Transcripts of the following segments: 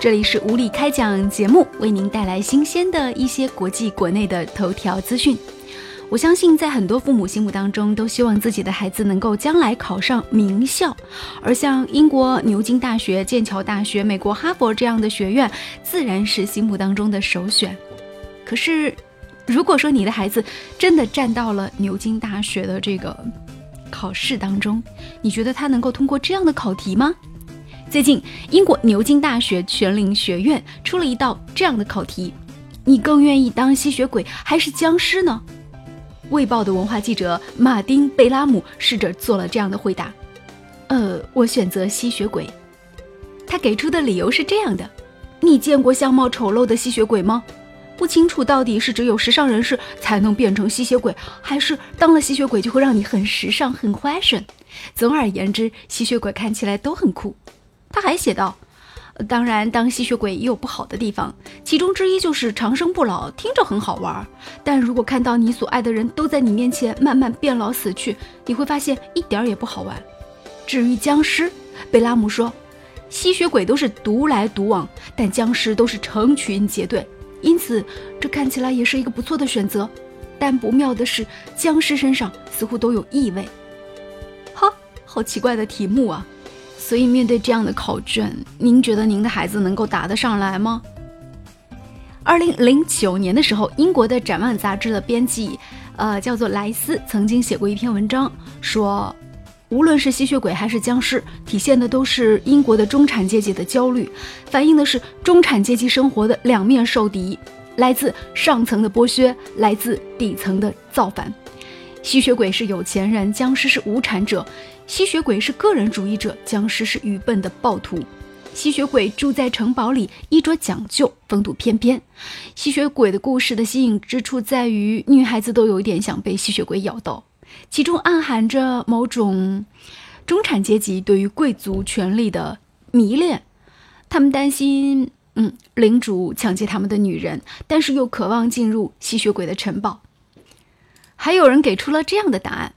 这里是无理开讲节目，为您带来新鲜的一些国际、国内的头条资讯。我相信，在很多父母心目当中，都希望自己的孩子能够将来考上名校，而像英国牛津大学、剑桥大学、美国哈佛这样的学院，自然是心目当中的首选。可是，如果说你的孩子真的站到了牛津大学的这个考试当中，你觉得他能够通过这样的考题吗？最近，英国牛津大学全龄学院出了一道这样的考题：你更愿意当吸血鬼还是僵尸呢？卫报的文化记者马丁·贝拉姆试着做了这样的回答：“呃，我选择吸血鬼。”他给出的理由是这样的：“你见过相貌丑陋的吸血鬼吗？不清楚到底是只有时尚人士才能变成吸血鬼，还是当了吸血鬼就会让你很时尚、很 fashion。总而言之，吸血鬼看起来都很酷。”他还写道：“当然，当吸血鬼也有不好的地方，其中之一就是长生不老，听着很好玩。但如果看到你所爱的人都在你面前慢慢变老死去，你会发现一点也不好玩。至于僵尸，贝拉姆说，吸血鬼都是独来独往，但僵尸都是成群结队，因此这看起来也是一个不错的选择。但不妙的是，僵尸身上似乎都有异味。哈，好奇怪的题目啊！”所以，面对这样的考卷，您觉得您的孩子能够答得上来吗？二零零九年的时候，英国的《展望》杂志的编辑，呃，叫做莱斯，曾经写过一篇文章，说，无论是吸血鬼还是僵尸，体现的都是英国的中产阶级的焦虑，反映的是中产阶级生活的两面受敌，来自上层的剥削，来自底层的造反。吸血鬼是有钱人，僵尸是无产者。吸血鬼是个人主义者，僵尸是愚笨的暴徒。吸血鬼住在城堡里，衣着讲究，风度翩翩。吸血鬼的故事的吸引之处在于，女孩子都有一点想被吸血鬼咬到，其中暗含着某种中产阶级对于贵族权力的迷恋。他们担心，嗯，领主抢劫他们的女人，但是又渴望进入吸血鬼的城堡。还有人给出了这样的答案。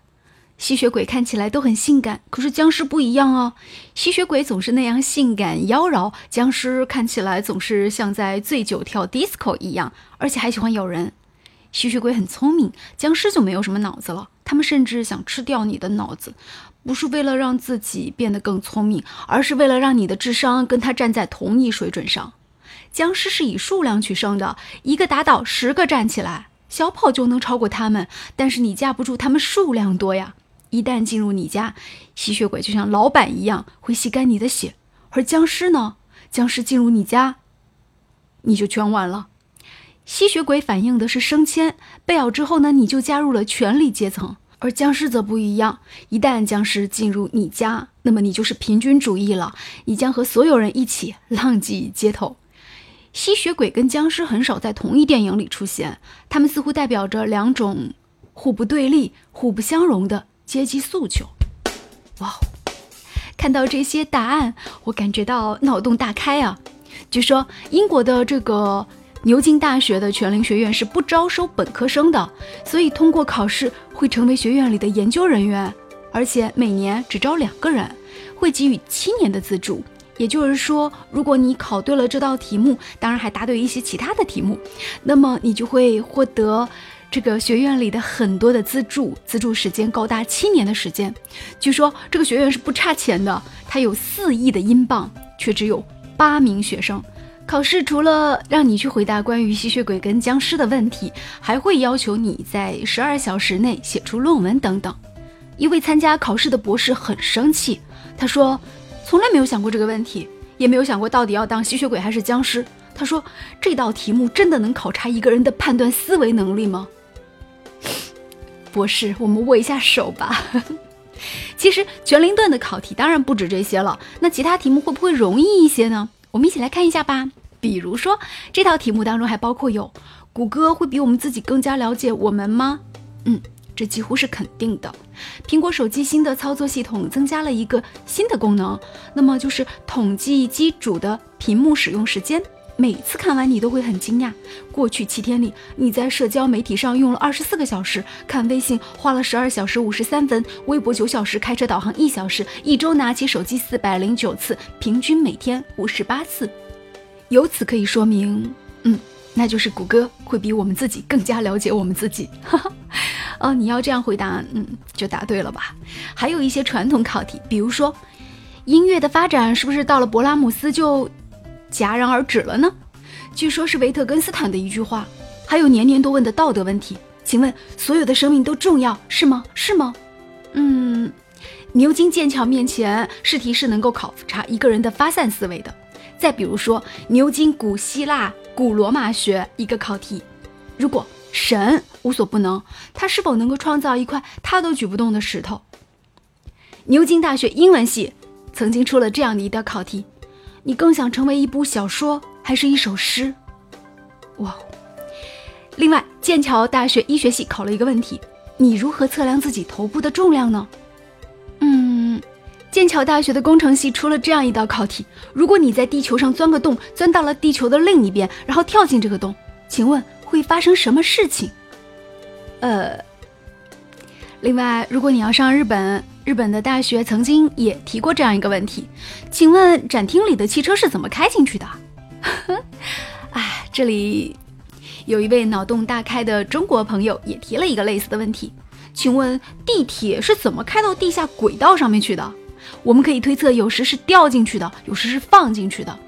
吸血鬼看起来都很性感，可是僵尸不一样哦。吸血鬼总是那样性感妖娆，僵尸看起来总是像在醉酒跳 disco 一样，而且还喜欢咬人。吸血鬼很聪明，僵尸就没有什么脑子了。他们甚至想吃掉你的脑子，不是为了让自己变得更聪明，而是为了让你的智商跟他站在同一水准上。僵尸是以数量取胜的，一个打倒十个站起来，小跑就能超过他们，但是你架不住他们数量多呀。一旦进入你家，吸血鬼就像老板一样会吸干你的血，而僵尸呢？僵尸进入你家，你就全完了。吸血鬼反映的是升迁，被咬之后呢，你就加入了权力阶层；而僵尸则不一样，一旦僵尸进入你家，那么你就是平均主义了，你将和所有人一起浪迹街头。吸血鬼跟僵尸很少在同一电影里出现，他们似乎代表着两种互不对立、互不相容的。阶级诉求，哇！看到这些答案，我感觉到脑洞大开啊！据说英国的这个牛津大学的全龄学院是不招收本科生的，所以通过考试会成为学院里的研究人员，而且每年只招两个人，会给予七年的资助。也就是说，如果你考对了这道题目，当然还答对一些其他的题目，那么你就会获得。这个学院里的很多的资助，资助时间高达七年的时间。据说这个学院是不差钱的，它有四亿的英镑，却只有八名学生。考试除了让你去回答关于吸血鬼跟僵尸的问题，还会要求你在十二小时内写出论文等等。一位参加考试的博士很生气，他说：“从来没有想过这个问题，也没有想过到底要当吸血鬼还是僵尸。”他说：“这道题目真的能考察一个人的判断思维能力吗？”博士，我们握一下手吧。其实全灵顿的考题当然不止这些了，那其他题目会不会容易一些呢？我们一起来看一下吧。比如说，这套题目当中还包括有：谷歌会比我们自己更加了解我们吗？嗯，这几乎是肯定的。苹果手机新的操作系统增加了一个新的功能，那么就是统计机主的屏幕使用时间。每次看完你都会很惊讶，过去七天里你在社交媒体上用了二十四个小时，看微信花了十二小时五十三分，微博九小时，开车导航一小时，一周拿起手机四百零九次，平均每天五十八次。由此可以说明，嗯，那就是谷歌会比我们自己更加了解我们自己。哈 哈哦，你要这样回答，嗯，就答对了吧？还有一些传统考题，比如说，音乐的发展是不是到了勃拉姆斯就戛然而止了呢？据说是维特根斯坦的一句话。还有年年都问的道德问题，请问所有的生命都重要是吗？是吗？嗯，牛津剑桥面前试题是能够考察一个人的发散思维的。再比如说牛津古希腊、古罗马学一个考题，如果神无所不能，他是否能够创造一块他都举不动的石头？牛津大学英文系曾经出了这样的一道考题：你更想成为一部小说还是一首诗？哇！另外，剑桥大学医学系考了一个问题：你如何测量自己头部的重量呢？嗯，剑桥大学的工程系出了这样一道考题：如果你在地球上钻个洞，钻到了地球的另一边，然后跳进这个洞，请问会发生什么事情？呃，另外，如果你要上日本，日本的大学曾经也提过这样一个问题：请问展厅里的汽车是怎么开进去的？哎，这里。有一位脑洞大开的中国朋友也提了一个类似的问题，请问地铁是怎么开到地下轨道上面去的？我们可以推测，有时是掉进去的，有时是放进去的。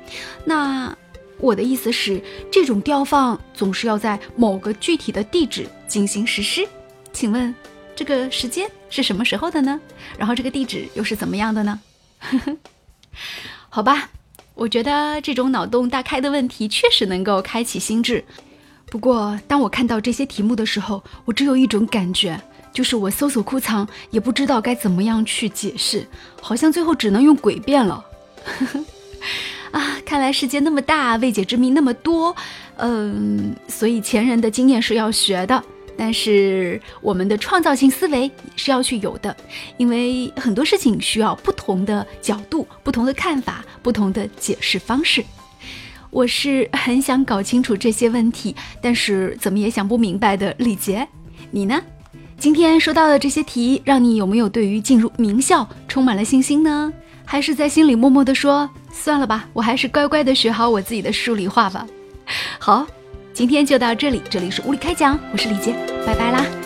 那我的意思是，这种掉放总是要在某个具体的地址进行实施。请问这个时间是什么时候的呢？然后这个地址又是怎么样的呢？好吧，我觉得这种脑洞大开的问题确实能够开启心智。不过，当我看到这些题目的时候，我只有一种感觉，就是我搜索库藏也不知道该怎么样去解释，好像最后只能用诡辩了。啊，看来世界那么大，未解之谜那么多，嗯，所以前人的经验是要学的，但是我们的创造性思维是要去有的，因为很多事情需要不同的角度、不同的看法、不同的解释方式。我是很想搞清楚这些问题，但是怎么也想不明白的李杰，你呢？今天说到的这些题，让你有没有对于进入名校充满了信心呢？还是在心里默默的说，算了吧，我还是乖乖的学好我自己的数理化吧。好，今天就到这里，这里是物理开讲，我是李杰，拜拜啦。